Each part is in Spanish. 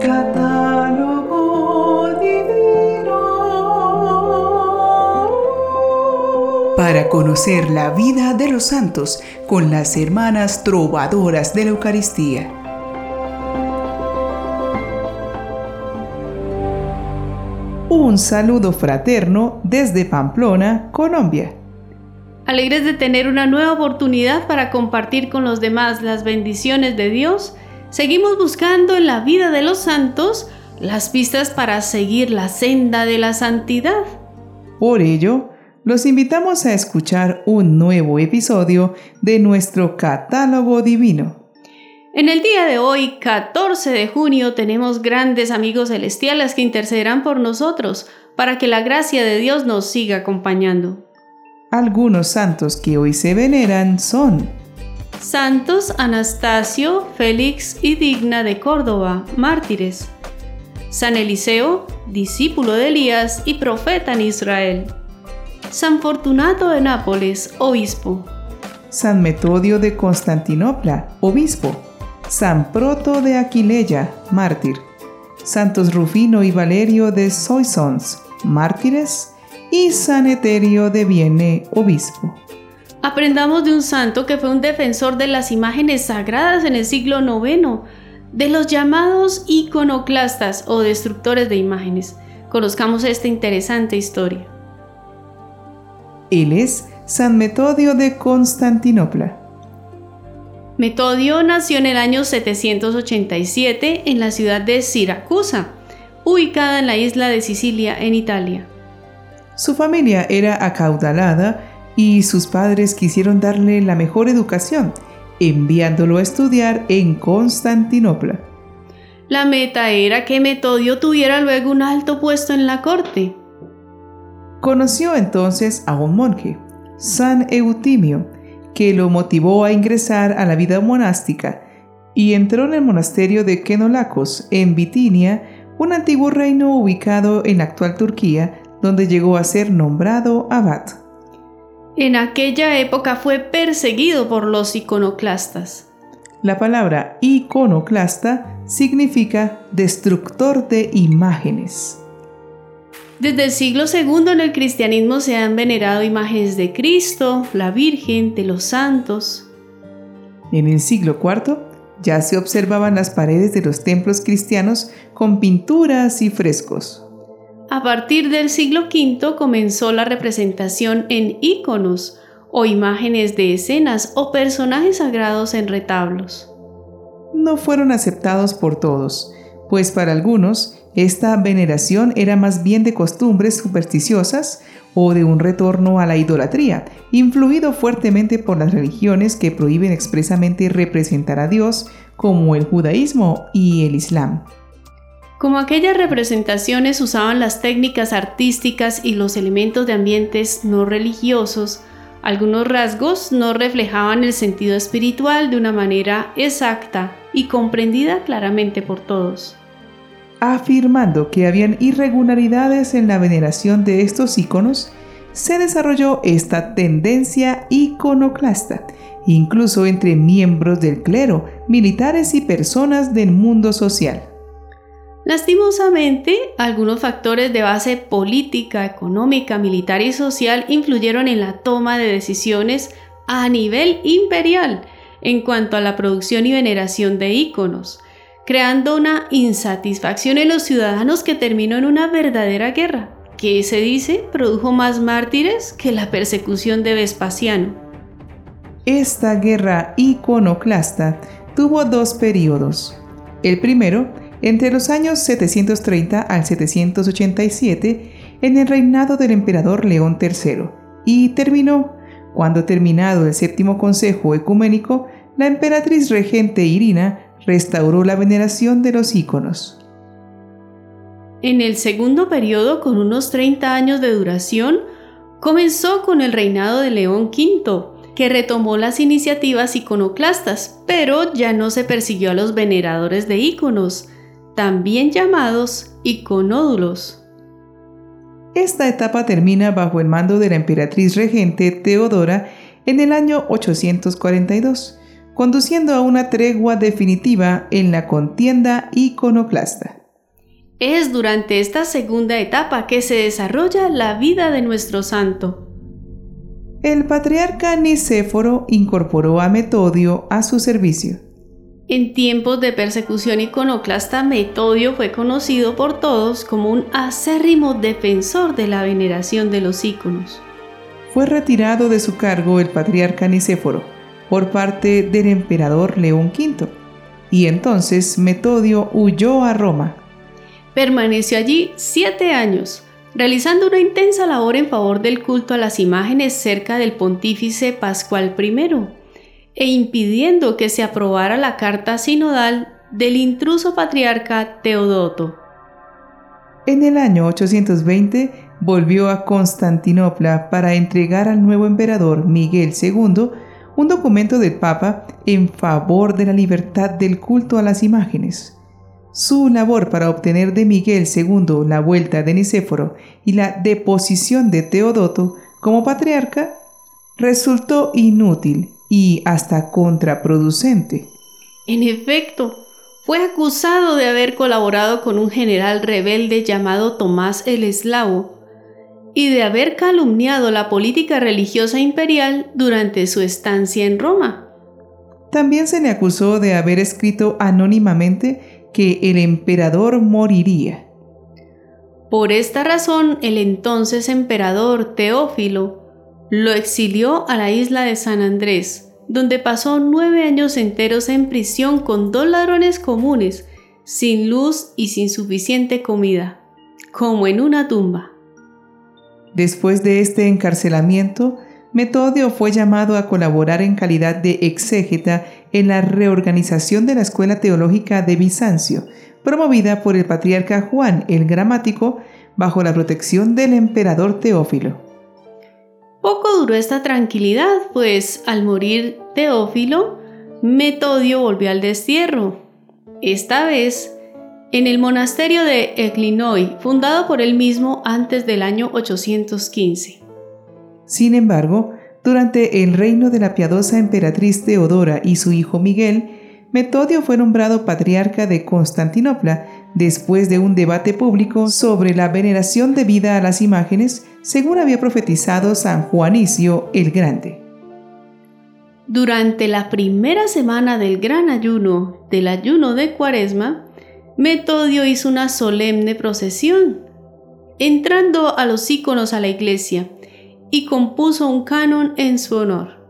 Catálogo divino. Para conocer la vida de los santos con las hermanas trovadoras de la Eucaristía. Un saludo fraterno desde Pamplona, Colombia. Alegres de tener una nueva oportunidad para compartir con los demás las bendiciones de Dios, seguimos buscando en la vida de los santos las pistas para seguir la senda de la santidad. Por ello, los invitamos a escuchar un nuevo episodio de nuestro catálogo divino. En el día de hoy, 14 de junio, tenemos grandes amigos celestiales que intercederán por nosotros para que la gracia de Dios nos siga acompañando. Algunos santos que hoy se veneran son Santos Anastasio, Félix y Digna de Córdoba, mártires. San Eliseo, discípulo de Elías y profeta en Israel. San Fortunato de Nápoles, obispo. San Metodio de Constantinopla, obispo. San Proto de Aquileia, mártir, Santos Rufino y Valerio de Soissons, mártires, y San Eterio de Vienne, obispo. Aprendamos de un santo que fue un defensor de las imágenes sagradas en el siglo IX, de los llamados iconoclastas o destructores de imágenes. Conozcamos esta interesante historia. Él es San Metodio de Constantinopla. Metodio nació en el año 787 en la ciudad de Siracusa, ubicada en la isla de Sicilia, en Italia. Su familia era acaudalada y sus padres quisieron darle la mejor educación, enviándolo a estudiar en Constantinopla. La meta era que Metodio tuviera luego un alto puesto en la corte. Conoció entonces a un monje, San Eutimio, que lo motivó a ingresar a la vida monástica y entró en el monasterio de Kenolakos, en Bitinia, un antiguo reino ubicado en la actual Turquía, donde llegó a ser nombrado abad. En aquella época fue perseguido por los iconoclastas. La palabra iconoclasta significa destructor de imágenes. Desde el siglo II en el cristianismo se han venerado imágenes de Cristo, la Virgen, de los santos. En el siglo IV ya se observaban las paredes de los templos cristianos con pinturas y frescos. A partir del siglo V comenzó la representación en íconos o imágenes de escenas o personajes sagrados en retablos. No fueron aceptados por todos, pues para algunos esta veneración era más bien de costumbres supersticiosas o de un retorno a la idolatría, influido fuertemente por las religiones que prohíben expresamente representar a Dios, como el judaísmo y el islam. Como aquellas representaciones usaban las técnicas artísticas y los elementos de ambientes no religiosos, algunos rasgos no reflejaban el sentido espiritual de una manera exacta y comprendida claramente por todos afirmando que habían irregularidades en la veneración de estos íconos, se desarrolló esta tendencia iconoclasta, incluso entre miembros del clero, militares y personas del mundo social. Lastimosamente, algunos factores de base política, económica, militar y social influyeron en la toma de decisiones a nivel imperial en cuanto a la producción y veneración de íconos, creando una insatisfacción en los ciudadanos que terminó en una verdadera guerra, que se dice produjo más mártires que la persecución de Vespasiano. Esta guerra iconoclasta tuvo dos periodos. El primero, entre los años 730 al 787, en el reinado del emperador León III, y terminó cuando terminado el séptimo consejo ecuménico, la emperatriz regente Irina restauró la veneración de los íconos. En el segundo periodo, con unos 30 años de duración, comenzó con el reinado de León V, que retomó las iniciativas iconoclastas, pero ya no se persiguió a los veneradores de íconos, también llamados iconódulos. Esta etapa termina bajo el mando de la emperatriz regente Teodora en el año 842 conduciendo a una tregua definitiva en la contienda iconoclasta. Es durante esta segunda etapa que se desarrolla la vida de nuestro santo. El patriarca Nicéforo incorporó a Metodio a su servicio. En tiempos de persecución iconoclasta, Metodio fue conocido por todos como un acérrimo defensor de la veneración de los íconos. Fue retirado de su cargo el patriarca Nicéforo por parte del emperador León V, y entonces Metodio huyó a Roma. Permaneció allí siete años, realizando una intensa labor en favor del culto a las imágenes cerca del pontífice Pascual I, e impidiendo que se aprobara la carta sinodal del intruso patriarca Teodoto. En el año 820 volvió a Constantinopla para entregar al nuevo emperador Miguel II un documento del Papa en favor de la libertad del culto a las imágenes. Su labor para obtener de Miguel II la vuelta de Nicéforo y la deposición de Teodoto como patriarca resultó inútil y hasta contraproducente. En efecto, fue acusado de haber colaborado con un general rebelde llamado Tomás el Eslavo y de haber calumniado la política religiosa imperial durante su estancia en Roma. También se le acusó de haber escrito anónimamente que el emperador moriría. Por esta razón, el entonces emperador Teófilo lo exilió a la isla de San Andrés, donde pasó nueve años enteros en prisión con dos ladrones comunes, sin luz y sin suficiente comida, como en una tumba. Después de este encarcelamiento, Metodio fue llamado a colaborar en calidad de exégeta en la reorganización de la Escuela Teológica de Bizancio, promovida por el patriarca Juan el Gramático bajo la protección del emperador Teófilo. Poco duró esta tranquilidad, pues al morir Teófilo, Metodio volvió al destierro. Esta vez en el monasterio de Eclinoi, fundado por él mismo antes del año 815. Sin embargo, durante el reino de la piadosa emperatriz Teodora y su hijo Miguel, Metodio fue nombrado patriarca de Constantinopla después de un debate público sobre la veneración debida a las imágenes, según había profetizado San Juanicio el Grande. Durante la primera semana del gran ayuno, del ayuno de Cuaresma, Metodio hizo una solemne procesión, entrando a los íconos a la iglesia, y compuso un canon en su honor.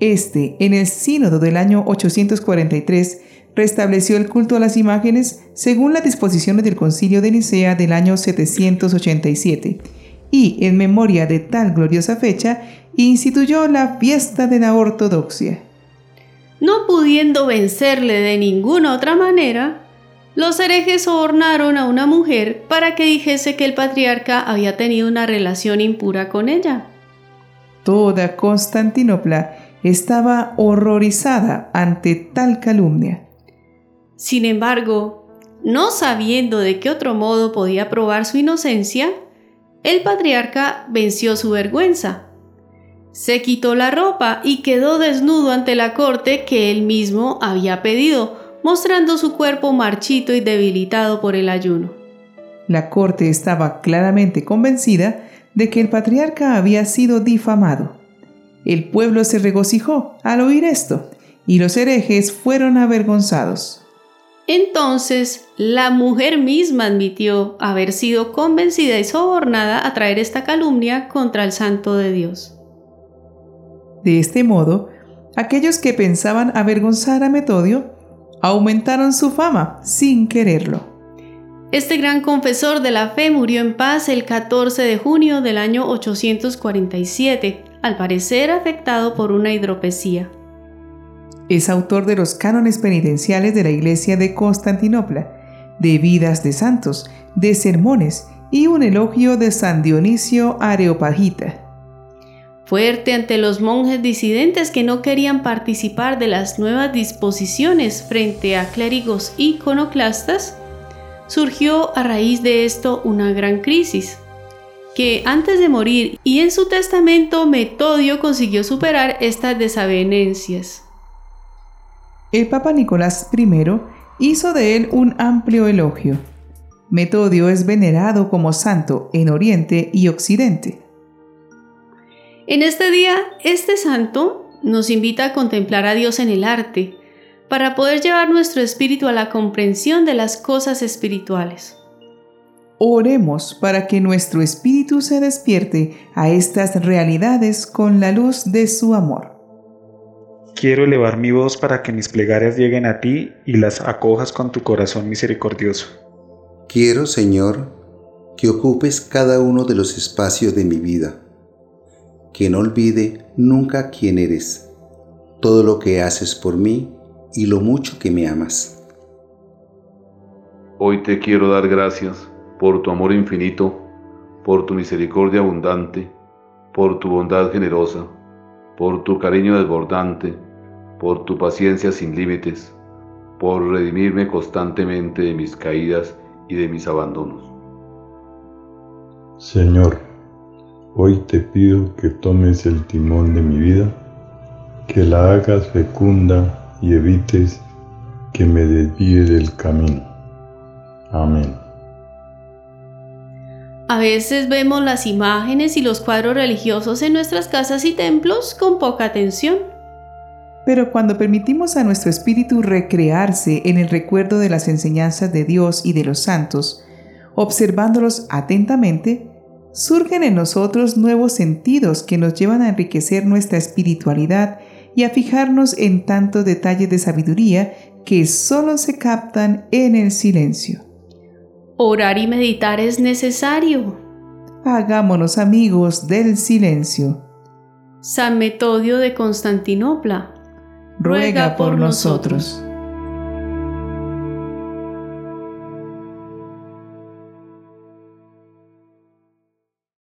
Este, en el sínodo del año 843, restableció el culto a las imágenes según las disposiciones del concilio de Nicea del año 787, y en memoria de tal gloriosa fecha, instituyó la fiesta de la ortodoxia. No pudiendo vencerle de ninguna otra manera, los herejes sobornaron a una mujer para que dijese que el patriarca había tenido una relación impura con ella. Toda Constantinopla estaba horrorizada ante tal calumnia. Sin embargo, no sabiendo de qué otro modo podía probar su inocencia, el patriarca venció su vergüenza. Se quitó la ropa y quedó desnudo ante la corte que él mismo había pedido, mostrando su cuerpo marchito y debilitado por el ayuno. La corte estaba claramente convencida de que el patriarca había sido difamado. El pueblo se regocijó al oír esto, y los herejes fueron avergonzados. Entonces la mujer misma admitió haber sido convencida y sobornada a traer esta calumnia contra el santo de Dios. De este modo, aquellos que pensaban avergonzar a Metodio aumentaron su fama sin quererlo. Este gran confesor de la fe murió en paz el 14 de junio del año 847, al parecer afectado por una hidropesía. Es autor de los cánones penitenciales de la Iglesia de Constantinopla, de vidas de santos, de sermones y un elogio de San Dionisio Areopagita fuerte ante los monjes disidentes que no querían participar de las nuevas disposiciones frente a clérigos iconoclastas, surgió a raíz de esto una gran crisis, que antes de morir y en su testamento Metodio consiguió superar estas desavenencias. El Papa Nicolás I hizo de él un amplio elogio. Metodio es venerado como santo en Oriente y Occidente. En este día, este santo nos invita a contemplar a Dios en el arte, para poder llevar nuestro espíritu a la comprensión de las cosas espirituales. Oremos para que nuestro espíritu se despierte a estas realidades con la luz de su amor. Quiero elevar mi voz para que mis plegarias lleguen a ti y las acojas con tu corazón misericordioso. Quiero, Señor, que ocupes cada uno de los espacios de mi vida, que no olvide nunca quién eres, todo lo que haces por mí y lo mucho que me amas. Hoy te quiero dar gracias por tu amor infinito, por tu misericordia abundante, por tu bondad generosa, por tu cariño desbordante, por tu paciencia sin límites, por redimirme constantemente de mis caídas y de mis abandonos. Señor, hoy te pido que tomes el timón de mi vida, que la hagas fecunda y evites que me desvíe del camino. Amén. A veces vemos las imágenes y los cuadros religiosos en nuestras casas y templos con poca atención. Pero cuando permitimos a nuestro espíritu recrearse en el recuerdo de las enseñanzas de Dios y de los santos, observándolos atentamente, surgen en nosotros nuevos sentidos que nos llevan a enriquecer nuestra espiritualidad y a fijarnos en tantos detalles de sabiduría que solo se captan en el silencio. Orar y meditar es necesario. Hagámonos amigos del silencio. San Metodio de Constantinopla. Ruega por nosotros.